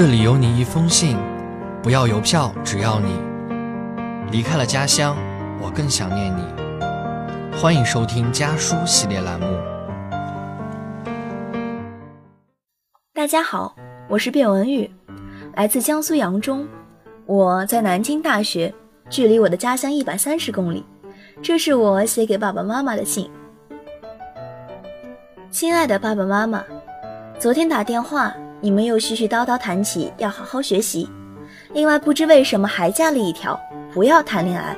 这里有你一封信，不要邮票，只要你离开了家乡，我更想念你。欢迎收听家书系列栏目。大家好，我是卞文宇，来自江苏扬中，我在南京大学，距离我的家乡一百三十公里。这是我写给爸爸妈妈的信。亲爱的爸爸妈妈，昨天打电话。你们又絮絮叨叨谈起要好好学习，另外不知为什么还加了一条不要谈恋爱。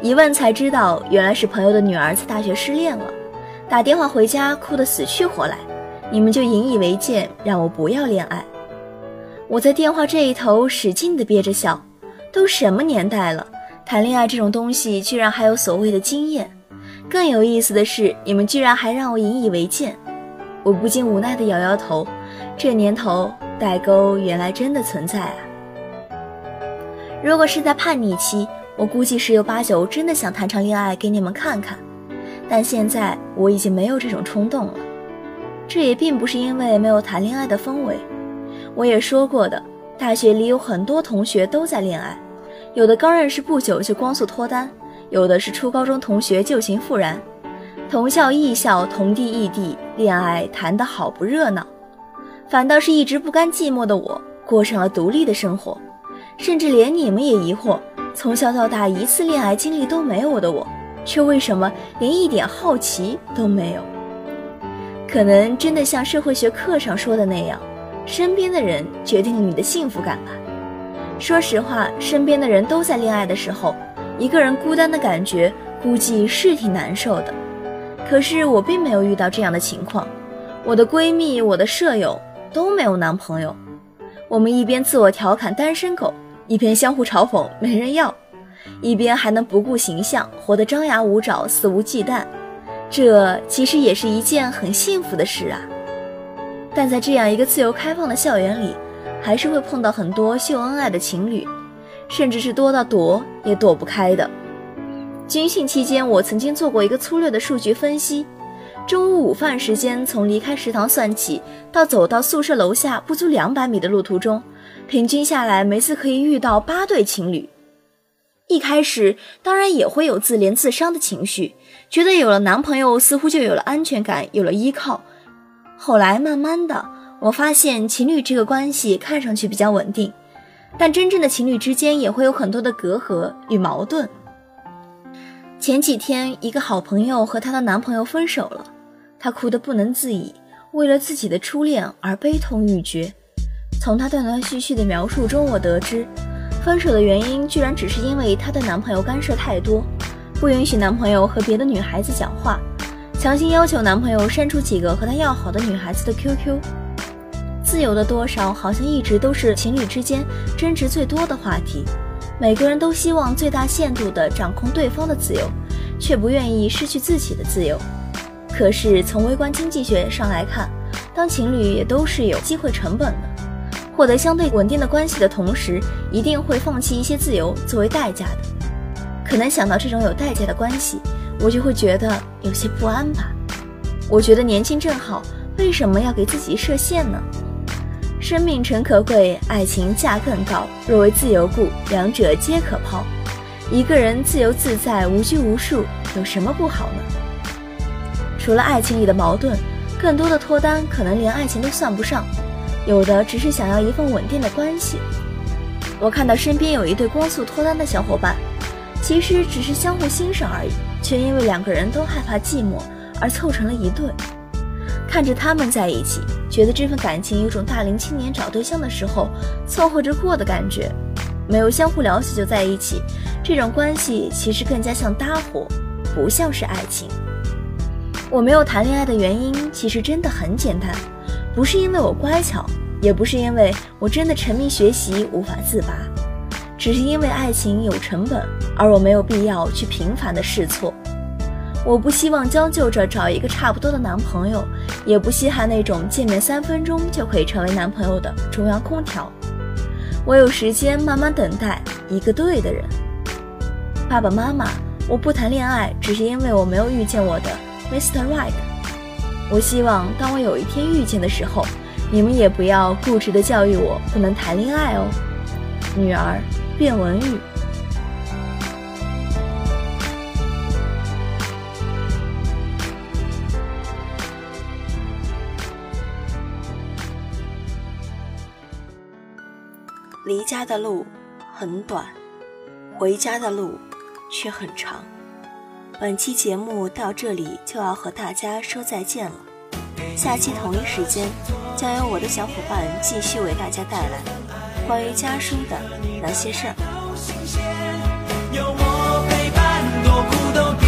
一问才知道，原来是朋友的女儿在大学失恋了，打电话回家哭得死去活来，你们就引以为戒，让我不要恋爱。我在电话这一头使劲地憋着笑，都什么年代了，谈恋爱这种东西居然还有所谓的经验。更有意思的是，你们居然还让我引以为戒，我不禁无奈地摇摇头。这年头，代沟原来真的存在啊！如果是在叛逆期，我估计十有八九真的想谈场恋爱给你们看看。但现在我已经没有这种冲动了。这也并不是因为没有谈恋爱的氛围。我也说过的，大学里有很多同学都在恋爱，有的刚认识不久就光速脱单，有的是初高中同学旧情复燃，同校异校，同地异地，恋爱谈得好不热闹。反倒是一直不甘寂寞的我，过上了独立的生活，甚至连你们也疑惑，从小到大一次恋爱经历都没有的我，却为什么连一点好奇都没有？可能真的像社会学课上说的那样，身边的人决定了你的幸福感吧。说实话，身边的人都在恋爱的时候，一个人孤单的感觉估计是挺难受的。可是我并没有遇到这样的情况，我的闺蜜，我的舍友。都没有男朋友，我们一边自我调侃单身狗，一边相互嘲讽没人要，一边还能不顾形象，活得张牙舞爪、肆无忌惮，这其实也是一件很幸福的事啊。但在这样一个自由开放的校园里，还是会碰到很多秀恩爱的情侣，甚至是多到躲也躲不开的。军训期间，我曾经做过一个粗略的数据分析。中午午饭时间，从离开食堂算起，到走到宿舍楼下不足两百米的路途中，平均下来每次可以遇到八对情侣。一开始当然也会有自怜自伤的情绪，觉得有了男朋友似乎就有了安全感，有了依靠。后来慢慢的，我发现情侣这个关系看上去比较稳定，但真正的情侣之间也会有很多的隔阂与矛盾。前几天，一个好朋友和她的男朋友分手了。她哭得不能自已，为了自己的初恋而悲痛欲绝。从她断断续续的描述中，我得知，分手的原因居然只是因为她的男朋友干涉太多，不允许男朋友和别的女孩子讲话，强行要求男朋友删除几个和她要好的女孩子的 QQ。自由的多少，好像一直都是情侣之间争执最多的话题。每个人都希望最大限度地掌控对方的自由，却不愿意失去自己的自由。可是从微观经济学上来看，当情侣也都是有机会成本的，获得相对稳定的关系的同时，一定会放弃一些自由作为代价的。可能想到这种有代价的关系，我就会觉得有些不安吧。我觉得年轻正好，为什么要给自己设限呢？生命诚可贵，爱情价更高。若为自由故，两者皆可抛。一个人自由自在、无拘无束，有什么不好呢？除了爱情里的矛盾，更多的脱单可能连爱情都算不上，有的只是想要一份稳定的关系。我看到身边有一对光速脱单的小伙伴，其实只是相互欣赏而已，却因为两个人都害怕寂寞而凑成了一对。看着他们在一起，觉得这份感情有种大龄青年找对象的时候凑合着过的感觉，没有相互了解就在一起，这种关系其实更加像搭伙，不像是爱情。我没有谈恋爱的原因其实真的很简单，不是因为我乖巧，也不是因为我真的沉迷学习无法自拔，只是因为爱情有成本，而我没有必要去频繁的试错。我不希望将就着找一个差不多的男朋友，也不稀罕那种见面三分钟就可以成为男朋友的中央空调。我有时间慢慢等待一个对的人。爸爸妈妈，我不谈恋爱，只是因为我没有遇见我的。Mr. Right，我希望当我有一天遇见的时候，你们也不要固执的教育我不能谈恋爱哦。女儿，卞文玉。离家的路很短，回家的路却很长。本期节目到这里就要和大家说再见了。下期同一时间，将由我的小伙伴继续为大家带来关于家书的那些事儿。有我陪伴，多苦都。